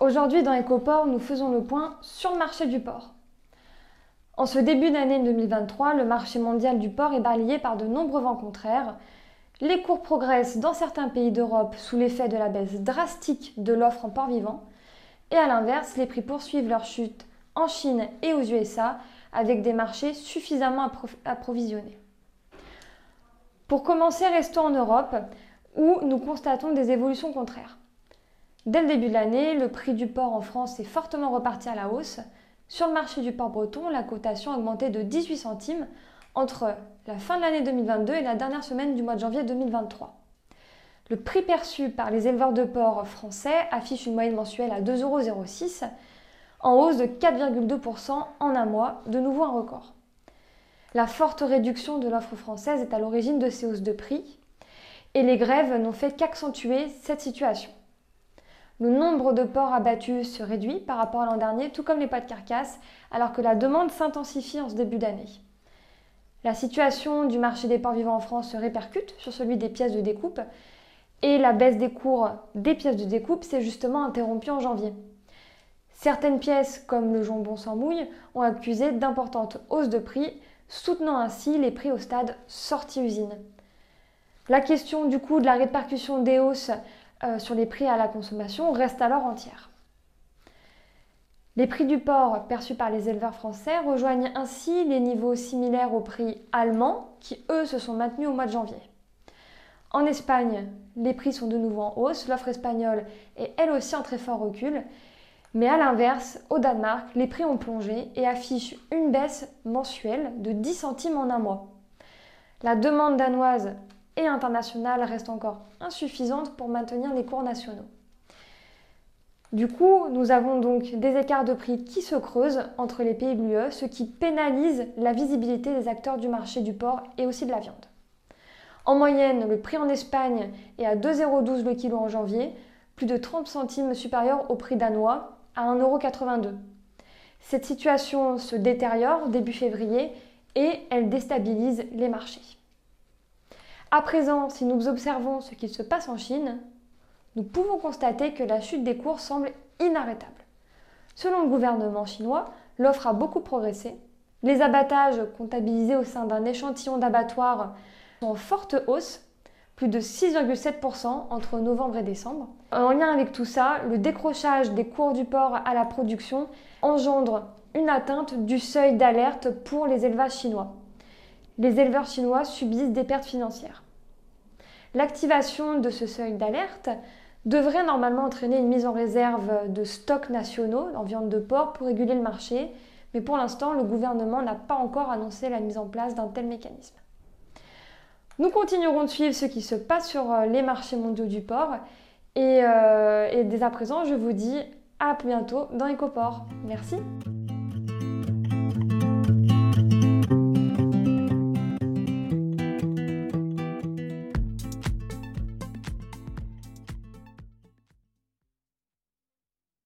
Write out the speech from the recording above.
Aujourd'hui dans EcoPort, nous faisons le point sur le marché du porc. En ce début d'année 2023, le marché mondial du porc est balayé par de nombreux vents contraires. Les cours progressent dans certains pays d'Europe sous l'effet de la baisse drastique de l'offre en porc vivant. Et à l'inverse, les prix poursuivent leur chute en Chine et aux USA avec des marchés suffisamment approvisionnés. Pour commencer, restons en Europe où nous constatons des évolutions contraires. Dès le début de l'année, le prix du porc en France est fortement reparti à la hausse. Sur le marché du porc breton, la cotation a augmenté de 18 centimes entre la fin de l'année 2022 et la dernière semaine du mois de janvier 2023. Le prix perçu par les éleveurs de porc français affiche une moyenne mensuelle à 2,06 euros, en hausse de 4,2% en un mois, de nouveau un record. La forte réduction de l'offre française est à l'origine de ces hausses de prix, et les grèves n'ont fait qu'accentuer cette situation. Le nombre de porcs abattus se réduit par rapport à l'an dernier, tout comme les poids de carcasse, alors que la demande s'intensifie en ce début d'année. La situation du marché des porcs vivants en France se répercute sur celui des pièces de découpe, et la baisse des cours des pièces de découpe s'est justement interrompue en janvier. Certaines pièces, comme le jambon sans mouille, ont accusé d'importantes hausses de prix, soutenant ainsi les prix au stade sortie usine. La question du coup de la répercussion des hausses euh, sur les prix à la consommation reste alors entière. Les prix du porc perçus par les éleveurs français rejoignent ainsi les niveaux similaires aux prix allemands qui, eux, se sont maintenus au mois de janvier. En Espagne, les prix sont de nouveau en hausse, l'offre espagnole est elle aussi en très fort recul, mais à l'inverse, au Danemark, les prix ont plongé et affichent une baisse mensuelle de 10 centimes en un mois. La demande danoise et internationale reste encore insuffisante pour maintenir les cours nationaux. Du coup, nous avons donc des écarts de prix qui se creusent entre les pays de l'UE, ce qui pénalise la visibilité des acteurs du marché du porc et aussi de la viande. En moyenne, le prix en Espagne est à 2,12€ le kilo en janvier, plus de 30 centimes supérieur au prix danois à 1,82€. Cette situation se détériore début février et elle déstabilise les marchés. À présent, si nous observons ce qui se passe en Chine, nous pouvons constater que la chute des cours semble inarrêtable. Selon le gouvernement chinois, l'offre a beaucoup progressé. Les abattages comptabilisés au sein d'un échantillon d'abattoirs sont en forte hausse, plus de 6,7% entre novembre et décembre. En lien avec tout ça, le décrochage des cours du porc à la production engendre une atteinte du seuil d'alerte pour les élevages chinois les éleveurs chinois subissent des pertes financières. L'activation de ce seuil d'alerte devrait normalement entraîner une mise en réserve de stocks nationaux en viande de porc pour réguler le marché, mais pour l'instant, le gouvernement n'a pas encore annoncé la mise en place d'un tel mécanisme. Nous continuerons de suivre ce qui se passe sur euh, les marchés mondiaux du porc et, euh, et dès à présent, je vous dis à bientôt dans EcoPort. Merci.